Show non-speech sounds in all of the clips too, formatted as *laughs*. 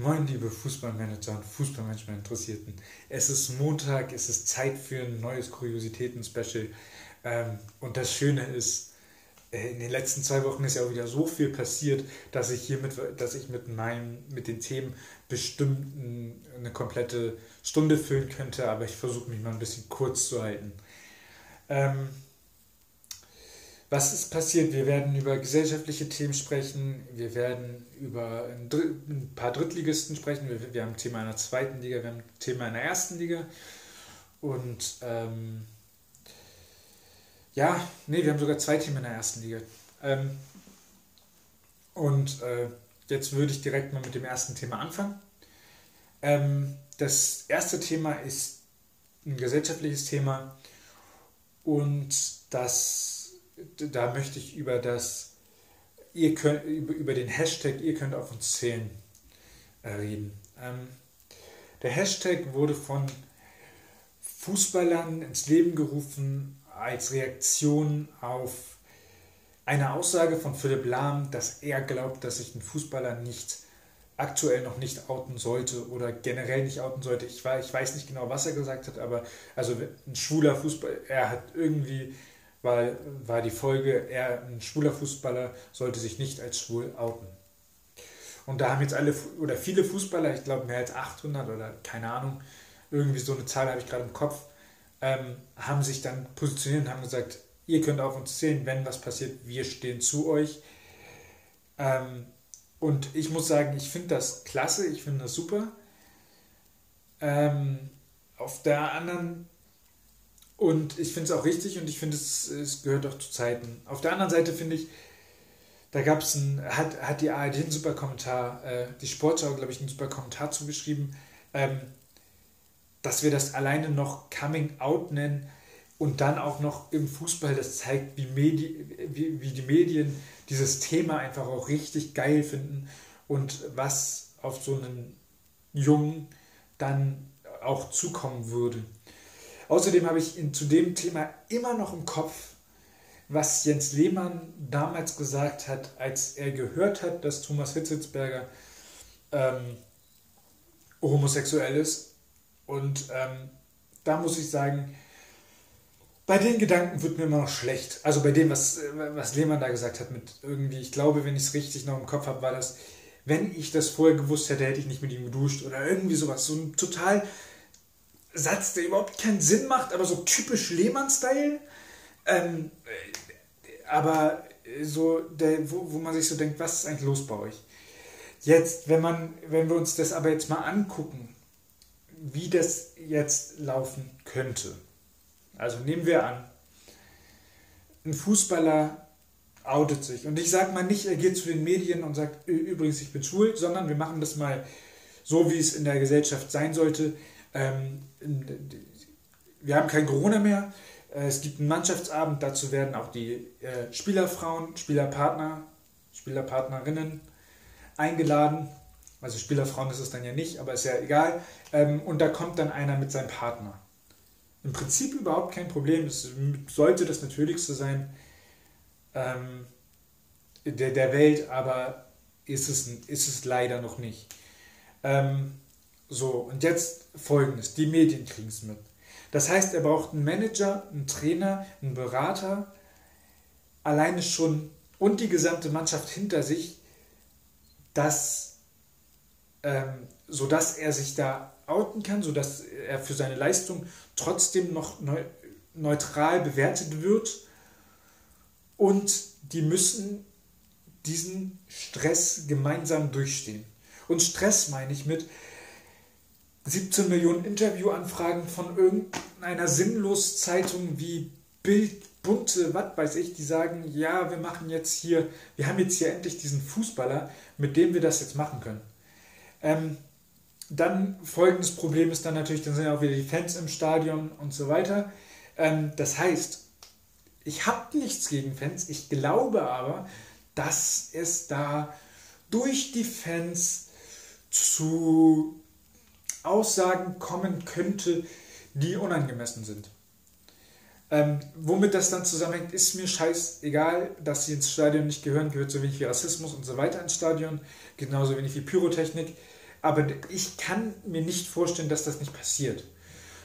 Moin, liebe Fußballmanager und Fußballmanagement-Interessierten. Es ist Montag, es ist Zeit für ein neues Kuriositäten-Special. Ähm, und das Schöne ist, äh, in den letzten zwei Wochen ist ja auch wieder so viel passiert, dass ich hier mit, dass ich mit, meinem, mit den Themen bestimmt eine komplette Stunde füllen könnte, aber ich versuche mich mal ein bisschen kurz zu halten. Was ist passiert? Wir werden über gesellschaftliche Themen sprechen, wir werden über ein, ein paar Drittligisten sprechen, wir, wir, haben ein Thema einer zweiten Liga, wir haben ein Thema einer ersten Liga und ähm, ja, nee, wir haben sogar zwei Themen in der ersten Liga. Ähm, und äh, jetzt würde ich direkt mal mit dem ersten Thema anfangen. Ähm, das erste Thema ist ein gesellschaftliches Thema und das da möchte ich über das, ihr könnt, über den Hashtag, ihr könnt auf uns zählen, äh, reden. Ähm, der Hashtag wurde von Fußballern ins Leben gerufen als Reaktion auf eine Aussage von Philipp Lahm, dass er glaubt, dass sich ein Fußballer nicht aktuell noch nicht outen sollte oder generell nicht outen sollte. Ich, war, ich weiß nicht genau, was er gesagt hat, aber also ein schwuler Fußballer, er hat irgendwie weil, war die Folge, er, ein schwuler Fußballer, sollte sich nicht als schwul outen. Und da haben jetzt alle oder viele Fußballer, ich glaube mehr als 800 oder keine Ahnung, irgendwie so eine Zahl habe ich gerade im Kopf, ähm, haben sich dann positioniert und haben gesagt, ihr könnt auf uns zählen, wenn was passiert, wir stehen zu euch. Ähm, und ich muss sagen, ich finde das klasse, ich finde das super. Ähm, auf der anderen und ich finde es auch richtig und ich finde es, es gehört auch zu Zeiten. Auf der anderen Seite finde ich, da gab es ein, hat, hat die ARD einen super Kommentar, äh, die Sportschau, glaube ich, einen super Kommentar zugeschrieben, ähm, dass wir das alleine noch Coming Out nennen und dann auch noch im Fußball, das zeigt, wie, Medi wie, wie die Medien dieses Thema einfach auch richtig geil finden und was auf so einen Jungen dann auch zukommen würde. Außerdem habe ich in, zu dem Thema immer noch im Kopf, was Jens Lehmann damals gesagt hat, als er gehört hat, dass Thomas Hitzelsberger ähm, homosexuell ist. Und ähm, da muss ich sagen, bei den Gedanken wird mir immer noch schlecht. Also bei dem, was, was Lehmann da gesagt hat, mit irgendwie, ich glaube, wenn ich es richtig noch im Kopf habe, war das, wenn ich das vorher gewusst hätte, hätte ich nicht mit ihm geduscht oder irgendwie sowas. So ein total Satz, der überhaupt keinen Sinn macht, aber so typisch Lehmann-Style. Ähm, aber so, der, wo, wo man sich so denkt, was ist eigentlich los bei euch? Jetzt, wenn, man, wenn wir uns das aber jetzt mal angucken, wie das jetzt laufen könnte. Also nehmen wir an, ein Fußballer outet sich. Und ich sage mal nicht, er geht zu den Medien und sagt, übrigens, ich bin schwul, sondern wir machen das mal so, wie es in der Gesellschaft sein sollte. Ähm, wir haben kein Corona mehr. Äh, es gibt einen Mannschaftsabend, dazu werden auch die äh, Spielerfrauen, Spielerpartner, Spielerpartnerinnen eingeladen. Also Spielerfrauen ist es dann ja nicht, aber ist ja egal. Ähm, und da kommt dann einer mit seinem Partner. Im Prinzip überhaupt kein Problem. Es sollte das Natürlichste sein ähm, der, der Welt, aber ist es, ist es leider noch nicht. Ähm, so, und jetzt folgendes: Die Medien kriegen es mit. Das heißt, er braucht einen Manager, einen Trainer, einen Berater, alleine schon und die gesamte Mannschaft hinter sich, dass, ähm, sodass er sich da outen kann, sodass er für seine Leistung trotzdem noch neu, neutral bewertet wird. Und die müssen diesen Stress gemeinsam durchstehen. Und Stress meine ich mit, 17 Millionen Interviewanfragen von irgendeiner Sinnlos-Zeitung wie Bild, Bunte, was weiß ich, die sagen, ja, wir machen jetzt hier, wir haben jetzt hier endlich diesen Fußballer, mit dem wir das jetzt machen können. Ähm, dann folgendes Problem ist dann natürlich, dann sind ja auch wieder die Fans im Stadion und so weiter. Ähm, das heißt, ich habe nichts gegen Fans, ich glaube aber, dass es da durch die Fans zu Aussagen kommen könnte, die unangemessen sind. Ähm, womit das dann zusammenhängt, ist mir scheißegal, dass sie ins Stadion nicht gehören, gehört so wenig wie Rassismus und so weiter ins Stadion, genauso wenig wie Pyrotechnik. Aber ich kann mir nicht vorstellen, dass das nicht passiert.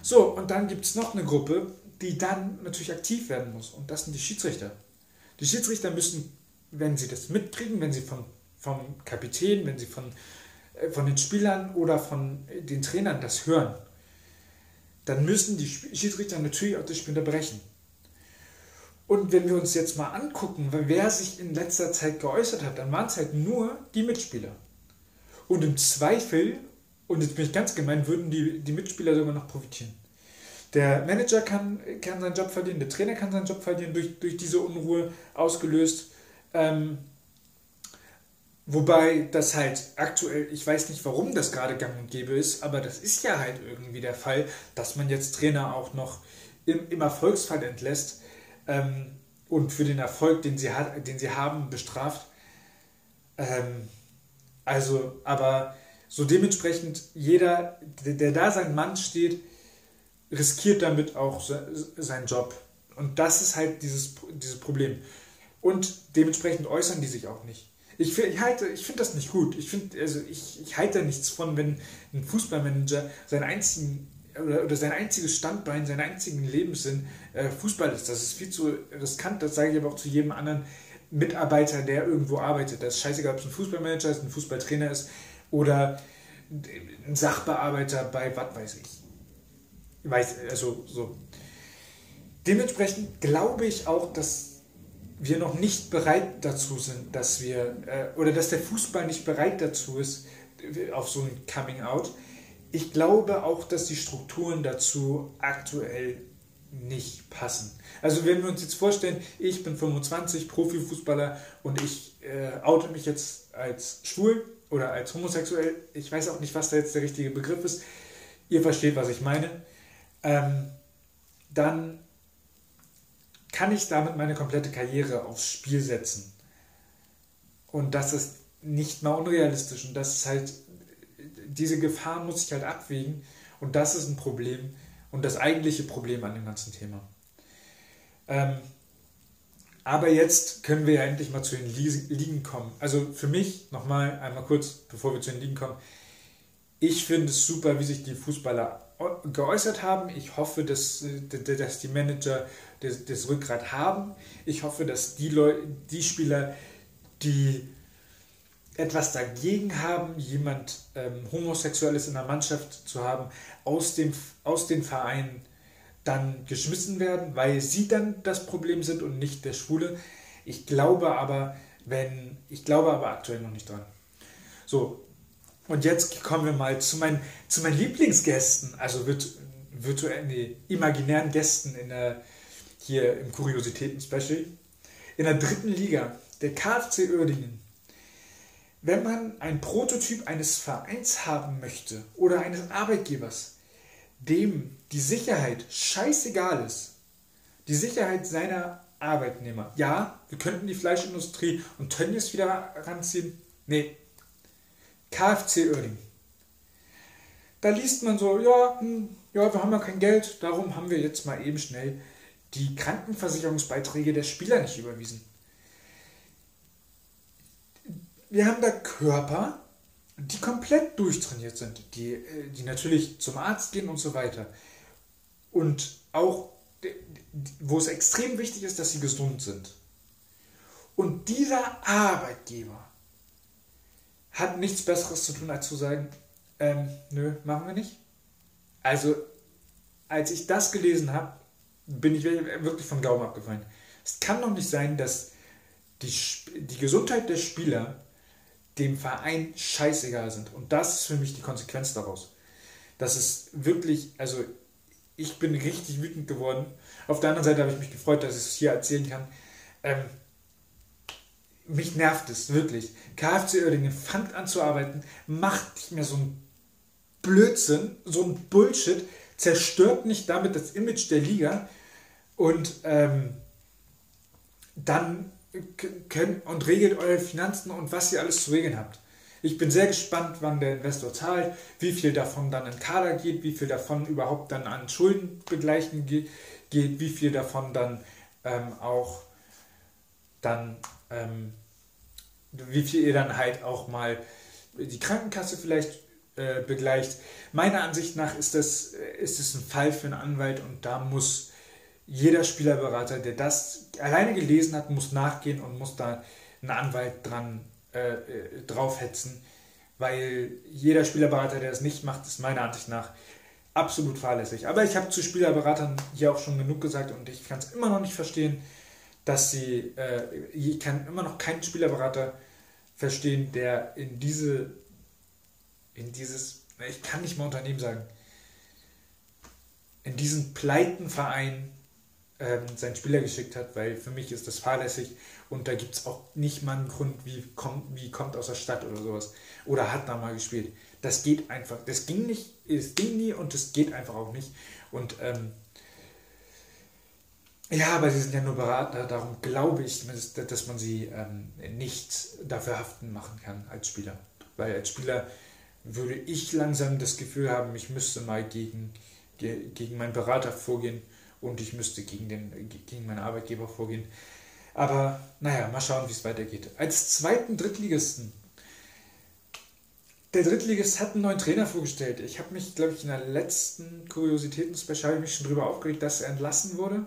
So, und dann gibt es noch eine Gruppe, die dann natürlich aktiv werden muss. Und das sind die Schiedsrichter. Die Schiedsrichter müssen, wenn sie das mitkriegen, wenn sie vom, vom Kapitän, wenn sie von, von den Spielern oder von den Trainern das hören, dann müssen die Schiedsrichter natürlich auch das Spiel unterbrechen. Und wenn wir uns jetzt mal angucken, wer sich in letzter Zeit geäußert hat, dann waren es halt nur die Mitspieler. Und im Zweifel, und jetzt bin ich ganz gemein, würden die, die Mitspieler sogar noch profitieren. Der Manager kann, kann seinen Job verlieren, der Trainer kann seinen Job verlieren durch, durch diese Unruhe ausgelöst. Ähm, wobei das halt aktuell, ich weiß nicht, warum das gerade gang und gäbe ist, aber das ist ja halt irgendwie der Fall, dass man jetzt Trainer auch noch im, im Erfolgsfall entlässt ähm, und für den Erfolg, den sie, hat, den sie haben, bestraft. Ähm, also, aber so dementsprechend, jeder, der, der da sein Mann steht, riskiert damit auch se, seinen Job. Und das ist halt dieses, dieses Problem. Und dementsprechend äußern die sich auch nicht. Ich, ich, ich finde das nicht gut. Ich, find, also ich, ich halte nichts von, wenn ein Fußballmanager seinen einzigen oder, oder sein einziges Standbein, seinen einzigen Lebenssinn äh, Fußball ist. Das ist viel zu riskant, das sage ich aber auch zu jedem anderen Mitarbeiter, der irgendwo arbeitet. Das ist scheißegal, ob es ein Fußballmanager ist, ein Fußballtrainer ist oder ein Sachbearbeiter bei was weiß ich. Weiß, also so. Dementsprechend glaube ich auch, dass wir noch nicht bereit dazu sind, dass wir, äh, oder dass der Fußball nicht bereit dazu ist, auf so ein Coming Out. Ich glaube auch, dass die Strukturen dazu aktuell nicht passen. Also wenn wir uns jetzt vorstellen, ich bin 25, Profifußballer und ich äh, oute mich jetzt als schwul oder als homosexuell, ich weiß auch nicht, was da jetzt der richtige Begriff ist, ihr versteht, was ich meine, ähm, dann kann ich damit meine komplette Karriere aufs Spiel setzen. Und das ist nicht mal unrealistisch und das ist halt diese Gefahr muss ich halt abwägen und das ist ein Problem und das eigentliche Problem an dem ganzen Thema. Ähm, aber jetzt können wir ja endlich mal zu den Ligen kommen. Also für mich, nochmal einmal kurz, bevor wir zu den Ligen kommen, ich finde es super, wie sich die Fußballer geäußert haben. Ich hoffe, dass, dass die Manager das, das Rückgrat haben. Ich hoffe, dass die, Leute, die Spieler, die etwas dagegen haben, jemand ähm, Homosexuelles in der Mannschaft zu haben, aus, dem, aus den Vereinen dann geschmissen werden, weil sie dann das Problem sind und nicht der Schwule. Ich glaube aber, wenn, ich glaube aber aktuell noch nicht dran. So, und jetzt kommen wir mal zu meinen, zu meinen Lieblingsgästen, also virtu virtuellen, nee, imaginären Gästen in der, hier im Kuriositäten-Special. In der dritten Liga, der KfC Uerdingen wenn man ein Prototyp eines Vereins haben möchte oder eines Arbeitgebers, dem die Sicherheit scheißegal ist, die Sicherheit seiner Arbeitnehmer. Ja, wir könnten die Fleischindustrie und Tönnies wieder ranziehen. Nee, KfC Oerding. Da liest man so, ja, hm, ja, wir haben ja kein Geld, darum haben wir jetzt mal eben schnell die Krankenversicherungsbeiträge der Spieler nicht überwiesen wir haben da Körper, die komplett durchtrainiert sind, die, äh, die natürlich zum Arzt gehen und so weiter. Und auch, wo es extrem wichtig ist, dass sie gesund sind. Und dieser Arbeitgeber hat nichts Besseres zu tun, als zu sagen, ähm, nö, machen wir nicht. Also, als ich das gelesen habe, bin ich wirklich vom Glauben abgefallen. Es kann doch nicht sein, dass die, die Gesundheit der Spieler dem Verein scheißegal sind. Und das ist für mich die Konsequenz daraus. Das ist wirklich, also ich bin richtig wütend geworden. Auf der anderen Seite habe ich mich gefreut, dass ich es hier erzählen kann. Ähm, mich nervt es wirklich. KFC Oerdingen fangt an zu arbeiten, macht nicht mehr so einen Blödsinn, so einen Bullshit, zerstört nicht damit das Image der Liga und ähm, dann könnt und regelt eure Finanzen und was ihr alles zu regeln habt. Ich bin sehr gespannt, wann der Investor zahlt, wie viel davon dann in Kader geht, wie viel davon überhaupt dann an Schuldenbegleichen geht, geht wie viel davon dann ähm, auch dann, ähm, wie viel ihr dann halt auch mal die Krankenkasse vielleicht äh, begleicht. Meiner Ansicht nach ist das, ist das ein Fall für einen Anwalt und da muss jeder Spielerberater, der das alleine gelesen hat, muss nachgehen und muss da einen Anwalt dran äh, äh draufhetzen, weil jeder Spielerberater, der das nicht macht, ist meiner Ansicht nach absolut fahrlässig. Aber ich habe zu Spielerberatern hier auch schon genug gesagt und ich kann es immer noch nicht verstehen, dass sie, äh, ich kann immer noch keinen Spielerberater verstehen, der in diese, in dieses, ich kann nicht mal Unternehmen sagen, in diesen Pleitenverein ähm, seinen Spieler geschickt hat, weil für mich ist das fahrlässig und da gibt es auch nicht mal einen Grund, wie kommt, wie kommt aus der Stadt oder sowas. Oder hat da mal gespielt. Das geht einfach. Das ging nicht, es ging nie und es geht einfach auch nicht. Und ähm, ja, aber sie sind ja nur Berater, darum glaube ich, dass man sie ähm, nicht dafür haften machen kann als Spieler. Weil als Spieler würde ich langsam das Gefühl haben, ich müsste mal gegen, gegen meinen Berater vorgehen und ich müsste gegen, den, gegen meinen Arbeitgeber vorgehen. Aber naja, mal schauen, wie es weitergeht. Als zweiten Drittligisten. Der Drittligist hat einen neuen Trainer vorgestellt. Ich habe mich, glaube ich, in der letzten Kuriositäten-Special schon darüber aufgeregt, dass er entlassen wurde.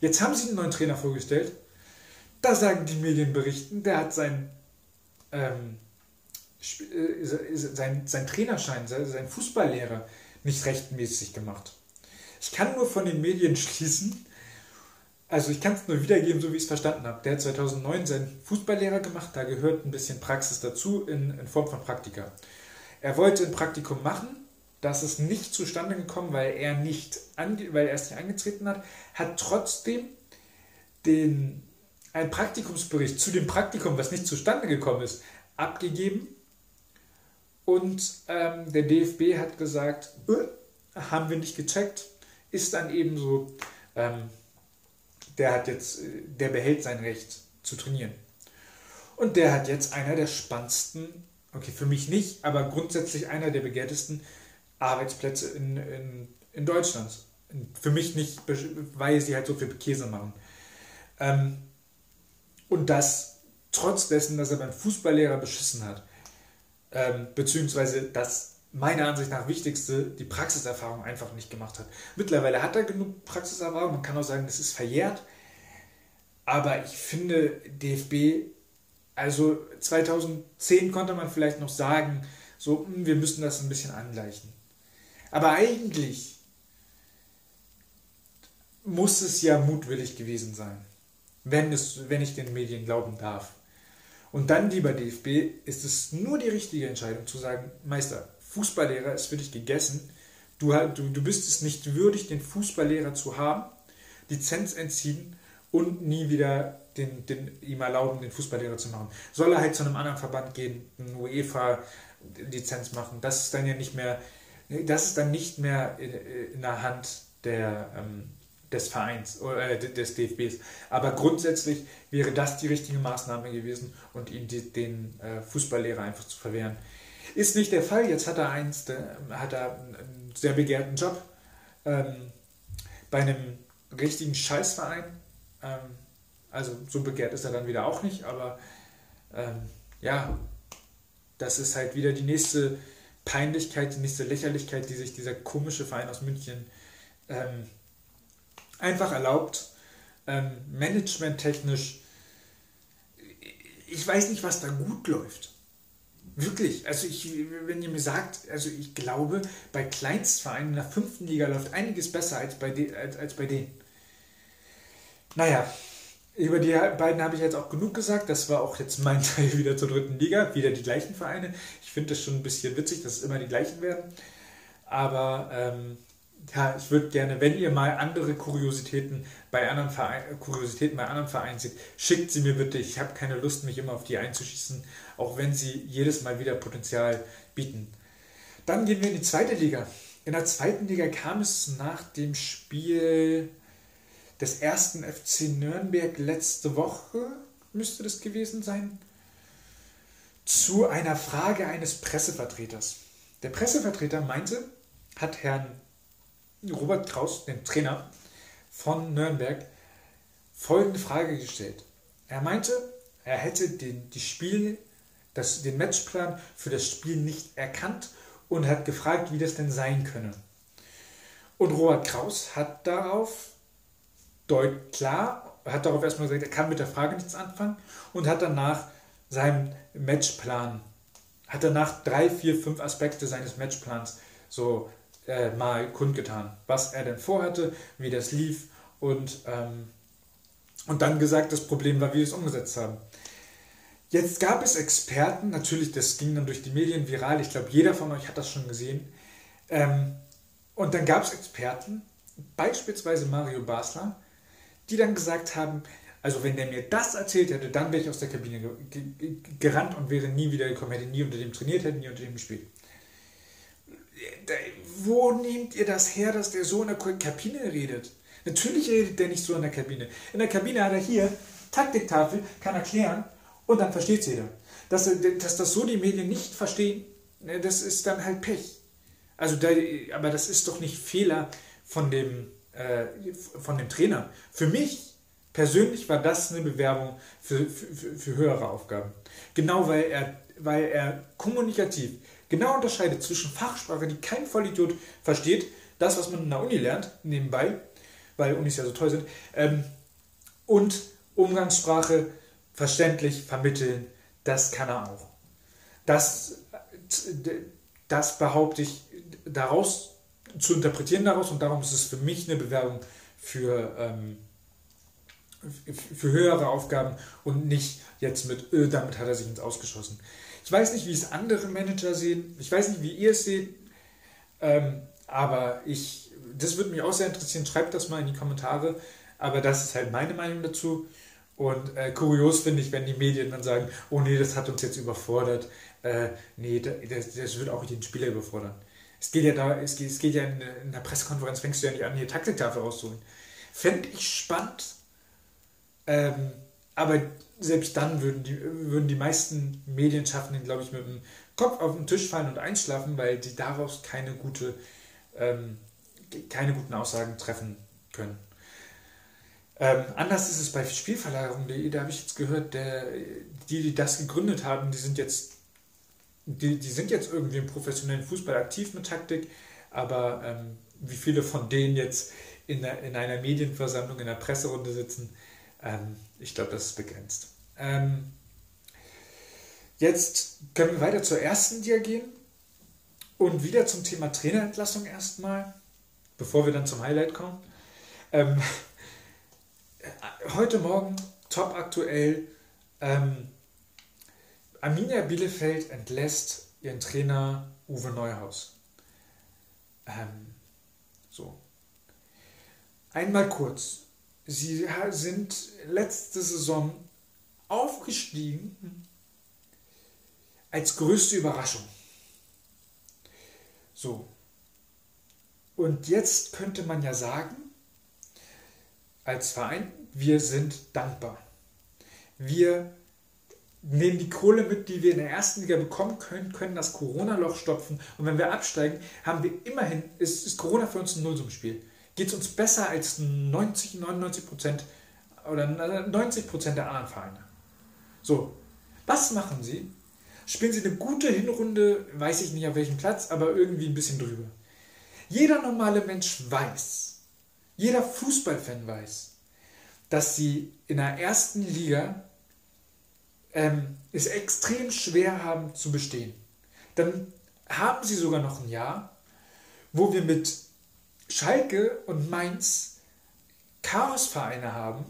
Jetzt haben sie einen neuen Trainer vorgestellt. Da sagen die Medienberichten, der hat sein, ähm, äh, sein, sein Trainerschein, sein Fußballlehrer nicht rechtmäßig gemacht. Ich kann nur von den Medien *laughs* schließen, also ich kann es nur wiedergeben, so wie ich es verstanden habe. Der hat 2009 seinen Fußballlehrer gemacht, da gehört ein bisschen Praxis dazu in, in Form von Praktika. Er wollte ein Praktikum machen, das ist nicht zustande gekommen, weil er, nicht ange, weil er es nicht angetreten hat, hat trotzdem den, einen Praktikumsbericht zu dem Praktikum, was nicht zustande gekommen ist, abgegeben. Und ähm, der DFB hat gesagt, äh, haben wir nicht gecheckt, ist dann eben so, ähm, der hat jetzt, der behält sein Recht zu trainieren. Und der hat jetzt einer der spannendsten, okay, für mich nicht, aber grundsätzlich einer der begehrtesten Arbeitsplätze in, in, in Deutschland. Für mich nicht, weil sie halt so viel Käse machen. Ähm, und das trotz dessen, dass er beim Fußballlehrer beschissen hat. Ähm, beziehungsweise das meiner Ansicht nach wichtigste, die Praxiserfahrung einfach nicht gemacht hat. Mittlerweile hat er genug Praxiserfahrung, man kann auch sagen, das ist verjährt. Aber ich finde, DFB, also 2010 konnte man vielleicht noch sagen, so, hm, wir müssen das ein bisschen angleichen. Aber eigentlich muss es ja mutwillig gewesen sein, wenn, es, wenn ich den Medien glauben darf. Und dann, lieber DFB, ist es nur die richtige Entscheidung zu sagen, Meister, Fußballlehrer ist für dich gegessen. Du, du, du bist es nicht würdig, den Fußballlehrer zu haben, Lizenz entziehen und nie wieder den, den, ihm erlauben, den Fußballlehrer zu machen. Soll er halt zu einem anderen Verband gehen, eine UEFA-Lizenz machen. Das ist dann ja nicht mehr, das ist dann nicht mehr in, in der Hand der, ähm, des Vereins oder äh, des DFBs. Aber grundsätzlich wäre das die richtige Maßnahme gewesen und ihm die, den äh, Fußballlehrer einfach zu verwehren. Ist nicht der Fall. Jetzt hat er, eins, hat er einen sehr begehrten Job ähm, bei einem richtigen Scheißverein. Ähm, also so begehrt ist er dann wieder auch nicht, aber ähm, ja, das ist halt wieder die nächste Peinlichkeit, die nächste Lächerlichkeit, die sich dieser komische Verein aus München ähm, einfach erlaubt. Ähm, managementtechnisch, ich weiß nicht, was da gut läuft. Wirklich, also ich, wenn ihr mir sagt, also ich glaube, bei Kleinstvereinen in der fünften Liga läuft einiges besser als bei, de, als, als bei denen. Naja, über die beiden habe ich jetzt auch genug gesagt. Das war auch jetzt mein *laughs* Teil wieder zur dritten Liga. Wieder die gleichen Vereine. Ich finde das schon ein bisschen witzig, dass es immer die gleichen werden. Aber ähm, ja, ich würde gerne, wenn ihr mal andere Kuriositäten bei anderen Vereinen, Kuriositäten bei anderen Vereinen seht, schickt sie mir bitte. Ich habe keine Lust, mich immer auf die einzuschießen, auch wenn sie jedes Mal wieder Potenzial bieten. Dann gehen wir in die zweite Liga. In der zweiten Liga kam es nach dem Spiel des ersten FC Nürnberg letzte Woche, müsste das gewesen sein, zu einer Frage eines Pressevertreters. Der Pressevertreter meinte, hat Herrn Robert Kraus, den Trainer von Nürnberg, folgende Frage gestellt. Er meinte, er hätte den, die Spiel, das, den Matchplan für das Spiel nicht erkannt und hat gefragt, wie das denn sein könne. Und Robert Kraus hat darauf deut klar, hat darauf erstmal gesagt, er kann mit der Frage nichts anfangen und hat danach seinen Matchplan, hat danach drei, vier, fünf Aspekte seines Matchplans so äh, mal kundgetan, was er denn vorhatte, wie das lief und, ähm, und dann gesagt, das Problem war, wie wir es umgesetzt haben. Jetzt gab es Experten, natürlich, das ging dann durch die Medien viral, ich glaube, jeder von euch hat das schon gesehen. Ähm, und dann gab es Experten, beispielsweise Mario Basler, die dann gesagt haben, also wenn der mir das erzählt hätte, dann wäre ich aus der Kabine gerannt und wäre nie wieder gekommen, hätte nie unter dem trainiert, hätte nie unter dem gespielt. Wo nehmt ihr das her, dass der so in der Kabine redet? Natürlich redet der nicht so in der Kabine. In der Kabine hat er hier Taktiktafel, kann erklären und dann versteht es jeder. Dass, dass das so die Medien nicht verstehen, ne, das ist dann halt Pech. Also da, aber das ist doch nicht Fehler von dem, äh, von dem Trainer. Für mich persönlich war das eine Bewerbung für, für, für höhere Aufgaben. Genau weil er, weil er kommunikativ genau unterscheidet zwischen Fachsprache, die kein Vollidiot versteht, das, was man in der Uni lernt, nebenbei, weil Unis ja so toll sind, ähm, und Umgangssprache verständlich vermitteln, das kann er auch. Das, das behaupte ich daraus zu interpretieren daraus und darum ist es für mich eine Bewerbung für, ähm, für höhere Aufgaben und nicht jetzt mit, öh, damit hat er sich ins Ausgeschossen. Ich weiß nicht, wie es andere Manager sehen, ich weiß nicht, wie ihr es seht, ähm, aber ich, das würde mich auch sehr interessieren, schreibt das mal in die Kommentare, aber das ist halt meine Meinung dazu. Und äh, kurios finde ich, wenn die Medien dann sagen, oh nee, das hat uns jetzt überfordert. Äh, nee, das, das wird auch den Spieler überfordern. Es geht ja da, es geht, es geht ja in, in der Pressekonferenz, fängst du ja nicht an, hier Taktiktafel rauszuholen. Fände ich spannend. Ähm, aber selbst dann würden die, würden die meisten Medienschaffenden, glaube ich, mit dem Kopf auf den Tisch fallen und einschlafen, weil die daraus keine, gute, ähm, keine guten Aussagen treffen können. Ähm, anders ist es bei Spielverlagerung.de, da habe ich jetzt gehört, der, die, die das gegründet haben, die sind jetzt die, die sind jetzt irgendwie im professionellen Fußball aktiv mit Taktik, aber ähm, wie viele von denen jetzt in, der, in einer Medienversammlung, in einer Presserunde sitzen, ähm, ich glaube, das ist begrenzt. Ähm, jetzt können wir weiter zur ersten Dia gehen und wieder zum Thema Trainerentlassung erstmal, bevor wir dann zum Highlight kommen. Ähm, *laughs* heute Morgen, top aktuell, ähm, Arminia Bielefeld entlässt ihren Trainer Uwe Neuhaus. Ähm, so. Einmal kurz. Sie sind letzte Saison aufgestiegen als größte Überraschung. So. Und jetzt könnte man ja sagen, als Verein, wir sind dankbar. Wir nehmen die Kohle mit, die wir in der ersten Liga bekommen können, können das Corona-Loch stopfen. Und wenn wir absteigen, haben wir immerhin, ist, ist Corona für uns ein Nullsummspiel. Geht es uns besser als 90, 99 Prozent oder 90 Prozent der anderen Vereine. So, was machen sie? Spielen sie eine gute Hinrunde, weiß ich nicht auf welchem Platz, aber irgendwie ein bisschen drüber. Jeder normale Mensch weiß, jeder Fußballfan weiß, dass sie in der ersten Liga ähm, es extrem schwer haben zu bestehen. Dann haben sie sogar noch ein Jahr, wo wir mit Schalke und Mainz Chaosvereine haben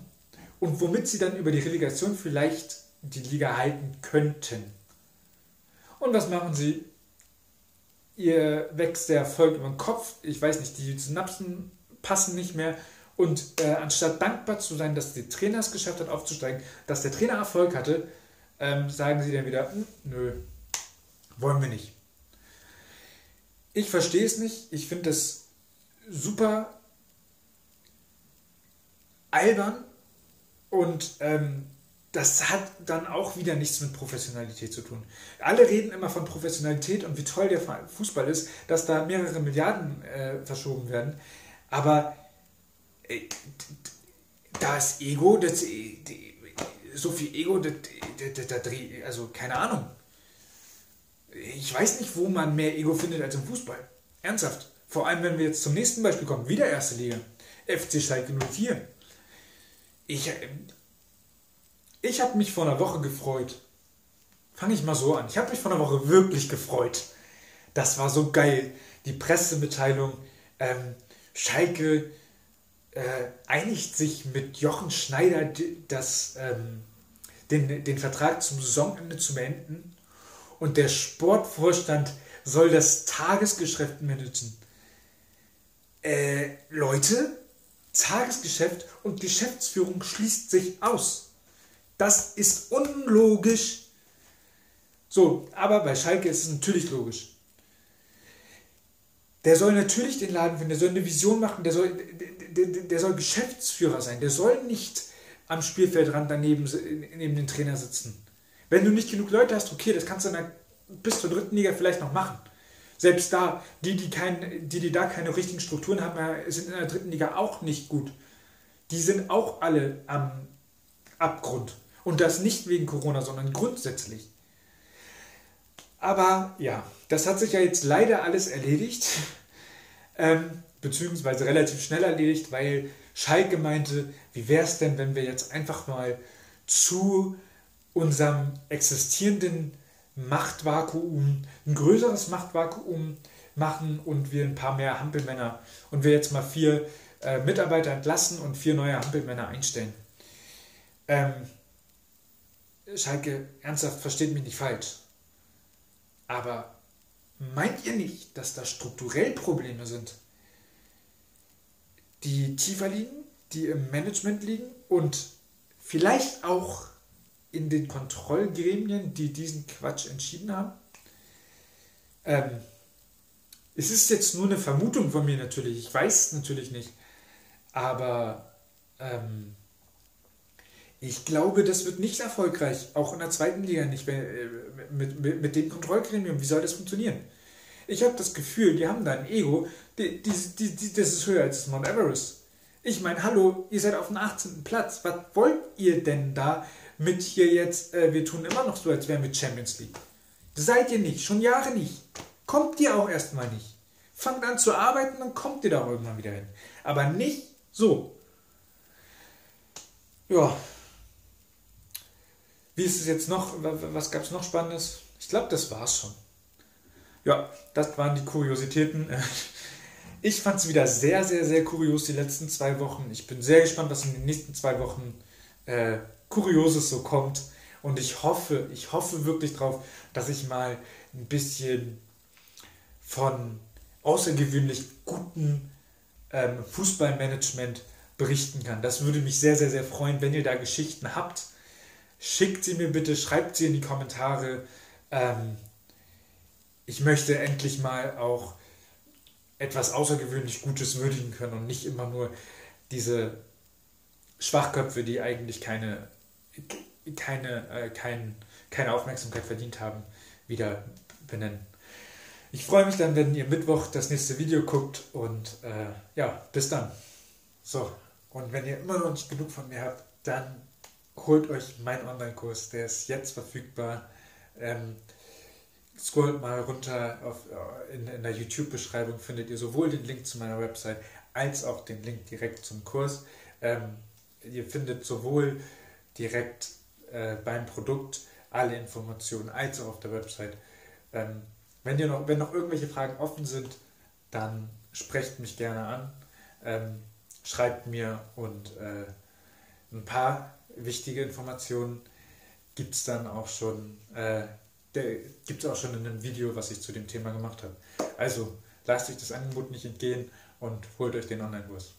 und womit sie dann über die Relegation vielleicht die Liga halten könnten. Und was machen sie? Ihr wächst der Erfolg über den Kopf. Ich weiß nicht, die Synapsen passen nicht mehr. Und äh, anstatt dankbar zu sein, dass der Trainer es geschafft hat, aufzusteigen, dass der Trainer Erfolg hatte, ähm, sagen sie dann wieder, hm, nö, wollen wir nicht. Ich verstehe es nicht. Ich finde das super albern und ähm, das hat dann auch wieder nichts mit Professionalität zu tun. Alle reden immer von Professionalität und wie toll der Fußball ist, dass da mehrere Milliarden äh, verschoben werden. Aber äh, das Ego, das, die, so viel Ego, das, das, das, also keine Ahnung. ich weiß nicht, wo man mehr Ego findet als im Fußball. Ernsthaft. Vor allem, wenn wir jetzt zum nächsten Beispiel kommen. Wieder erste Liga. FC Schalke 04. Ich, ich habe mich vor einer Woche gefreut. Fange ich mal so an. Ich habe mich vor einer Woche wirklich gefreut. Das war so geil. Die Pressemitteilung. Ähm, Schalke äh, einigt sich mit Jochen Schneider das, ähm, den, den Vertrag zum Saisonende zu beenden. Und der Sportvorstand soll das Tagesgeschäft managen. Äh, Leute, Tagesgeschäft und Geschäftsführung schließt sich aus. Das ist unlogisch. So, aber bei Schalke ist es natürlich logisch. Der soll natürlich den Laden finden, der soll eine Vision machen, der soll, der, der, der soll Geschäftsführer sein, der soll nicht am Spielfeldrand daneben neben den Trainer sitzen. Wenn du nicht genug Leute hast, okay, das kannst du der, bis zur dritten Liga vielleicht noch machen. Selbst da, die, die, kein, die, die da keine richtigen Strukturen haben, sind in der dritten Liga auch nicht gut. Die sind auch alle am Abgrund. Und das nicht wegen Corona, sondern grundsätzlich. Aber ja, das hat sich ja jetzt leider alles erledigt. *laughs* Ähm, beziehungsweise relativ schnell erledigt, weil Schalke meinte, wie wäre es denn, wenn wir jetzt einfach mal zu unserem existierenden Machtvakuum, ein größeres Machtvakuum machen und wir ein paar mehr Hampelmänner und wir jetzt mal vier äh, Mitarbeiter entlassen und vier neue Hampelmänner einstellen. Ähm, Schalke, ernsthaft, versteht mich nicht falsch. Aber meint ihr nicht, dass da strukturell Probleme sind, die tiefer liegen, die im Management liegen und vielleicht auch in den Kontrollgremien, die diesen Quatsch entschieden haben? Ähm, es ist jetzt nur eine Vermutung von mir natürlich, ich weiß es natürlich nicht, aber ähm, ich glaube, das wird nicht erfolgreich, auch in der zweiten Liga nicht äh, mit, mit, mit dem Kontrollgremium. Wie soll das funktionieren? Ich habe das Gefühl, die haben da ein Ego, die, die, die, das ist höher als Mount Everest. Ich meine, hallo, ihr seid auf dem 18. Platz. Was wollt ihr denn da mit hier jetzt, äh, wir tun immer noch so, als wären wir Champions League. Seid ihr nicht, schon Jahre nicht. Kommt ihr auch erstmal nicht. Fangt an zu arbeiten, dann kommt ihr da irgendwann wieder hin. Aber nicht so. Ja, wie ist es jetzt noch? Was gab es noch Spannendes? Ich glaube, das war's schon. Ja, das waren die Kuriositäten. *laughs* Ich fand es wieder sehr, sehr, sehr kurios die letzten zwei Wochen. Ich bin sehr gespannt, was in den nächsten zwei Wochen äh, Kurioses so kommt. Und ich hoffe, ich hoffe wirklich drauf, dass ich mal ein bisschen von außergewöhnlich guten ähm, Fußballmanagement berichten kann. Das würde mich sehr, sehr, sehr freuen, wenn ihr da Geschichten habt Schickt sie mir bitte, schreibt sie in die Kommentare. Ähm, ich möchte endlich mal auch etwas außergewöhnlich Gutes würdigen können und nicht immer nur diese Schwachköpfe, die eigentlich keine, keine, äh, kein, keine Aufmerksamkeit verdient haben, wieder benennen. Ich freue mich dann, wenn ihr Mittwoch das nächste Video guckt und äh, ja, bis dann. So, und wenn ihr immer noch nicht genug von mir habt, dann holt euch meinen Online-Kurs, der ist jetzt verfügbar. Ähm, scrollt mal runter auf, äh, in, in der YouTube-Beschreibung, findet ihr sowohl den Link zu meiner Website als auch den Link direkt zum Kurs. Ähm, ihr findet sowohl direkt äh, beim Produkt alle Informationen als auch auf der Website. Ähm, wenn, ihr noch, wenn noch irgendwelche Fragen offen sind, dann sprecht mich gerne an, ähm, schreibt mir und äh, ein paar wichtige Informationen gibt es dann auch schon, äh, gibt es auch schon in einem Video, was ich zu dem Thema gemacht habe. Also lasst euch das Angebot nicht entgehen und holt euch den Online-Kurs.